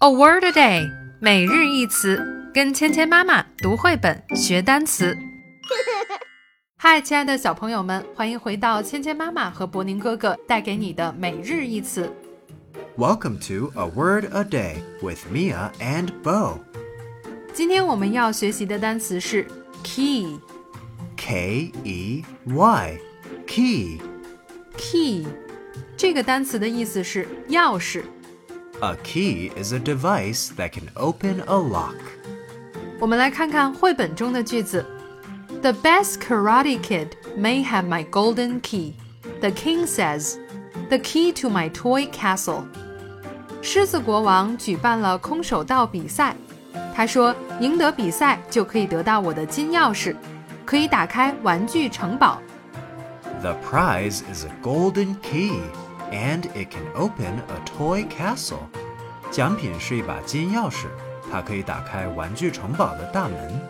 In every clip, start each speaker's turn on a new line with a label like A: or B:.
A: A word a day，每日一词，跟芊芊妈妈读绘本学单词。嗨，亲爱的小朋友们，欢迎回到芊芊妈妈和博宁哥哥带给你的每日一词。
B: Welcome to A Word a Day with Mia and Bo.
A: 今天我们要学习的单词是 key。
B: K E Y. Key.
A: key 这个单词的意思是钥匙。
B: A key is a device that can open a lock.
A: 我们来看看绘本中的句子：The best karate kid may have my golden key. The king says, "The key to my toy castle." 狮子国王举办了空手道比赛，他说，赢得比赛就可以得到我的金钥匙，可以打开玩具城堡。
B: The prize is a golden key, and it can open a toy castle. 奖品是一把金钥匙，它可以打开玩具城堡的大门。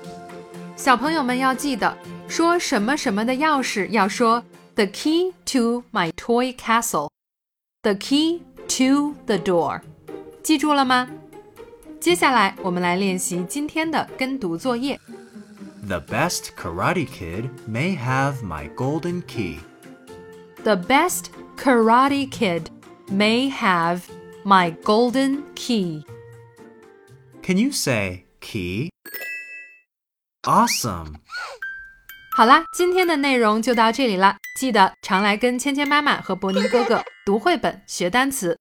A: 小朋友们要记得，说什么什么的钥匙要说 the key to my toy castle。the key to the door，记住了吗？接下来我们来练习今天的跟读作业。
B: The best karate kid may have my golden key.
A: The best karate kid may have my golden key.
B: Can you say key? Awesome!
A: 好啦，今天的内容就到这里啦，记得常来跟芊芊妈妈和博宁哥哥读绘本、学单词。